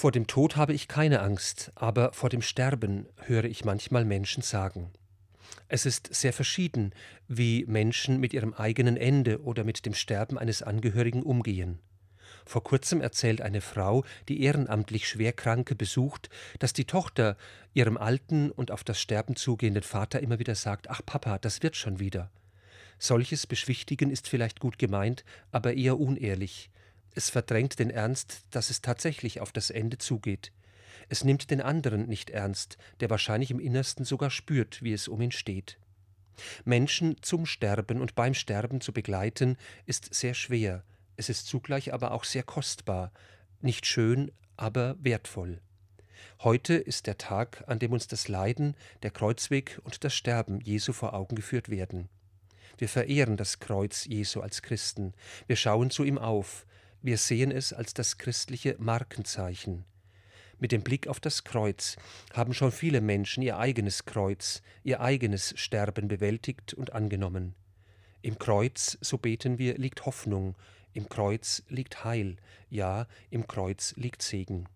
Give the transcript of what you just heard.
Vor dem Tod habe ich keine Angst, aber vor dem Sterben höre ich manchmal Menschen sagen. Es ist sehr verschieden, wie Menschen mit ihrem eigenen Ende oder mit dem Sterben eines Angehörigen umgehen. Vor kurzem erzählt eine Frau, die ehrenamtlich Schwerkranke besucht, dass die Tochter ihrem alten und auf das Sterben zugehenden Vater immer wieder sagt: Ach Papa, das wird schon wieder. Solches Beschwichtigen ist vielleicht gut gemeint, aber eher unehrlich. Es verdrängt den Ernst, dass es tatsächlich auf das Ende zugeht. Es nimmt den anderen nicht ernst, der wahrscheinlich im Innersten sogar spürt, wie es um ihn steht. Menschen zum Sterben und beim Sterben zu begleiten, ist sehr schwer, es ist zugleich aber auch sehr kostbar, nicht schön, aber wertvoll. Heute ist der Tag, an dem uns das Leiden, der Kreuzweg und das Sterben Jesu vor Augen geführt werden. Wir verehren das Kreuz Jesu als Christen, wir schauen zu ihm auf, wir sehen es als das christliche Markenzeichen. Mit dem Blick auf das Kreuz haben schon viele Menschen ihr eigenes Kreuz, ihr eigenes Sterben bewältigt und angenommen. Im Kreuz, so beten wir, liegt Hoffnung, im Kreuz liegt Heil, ja, im Kreuz liegt Segen.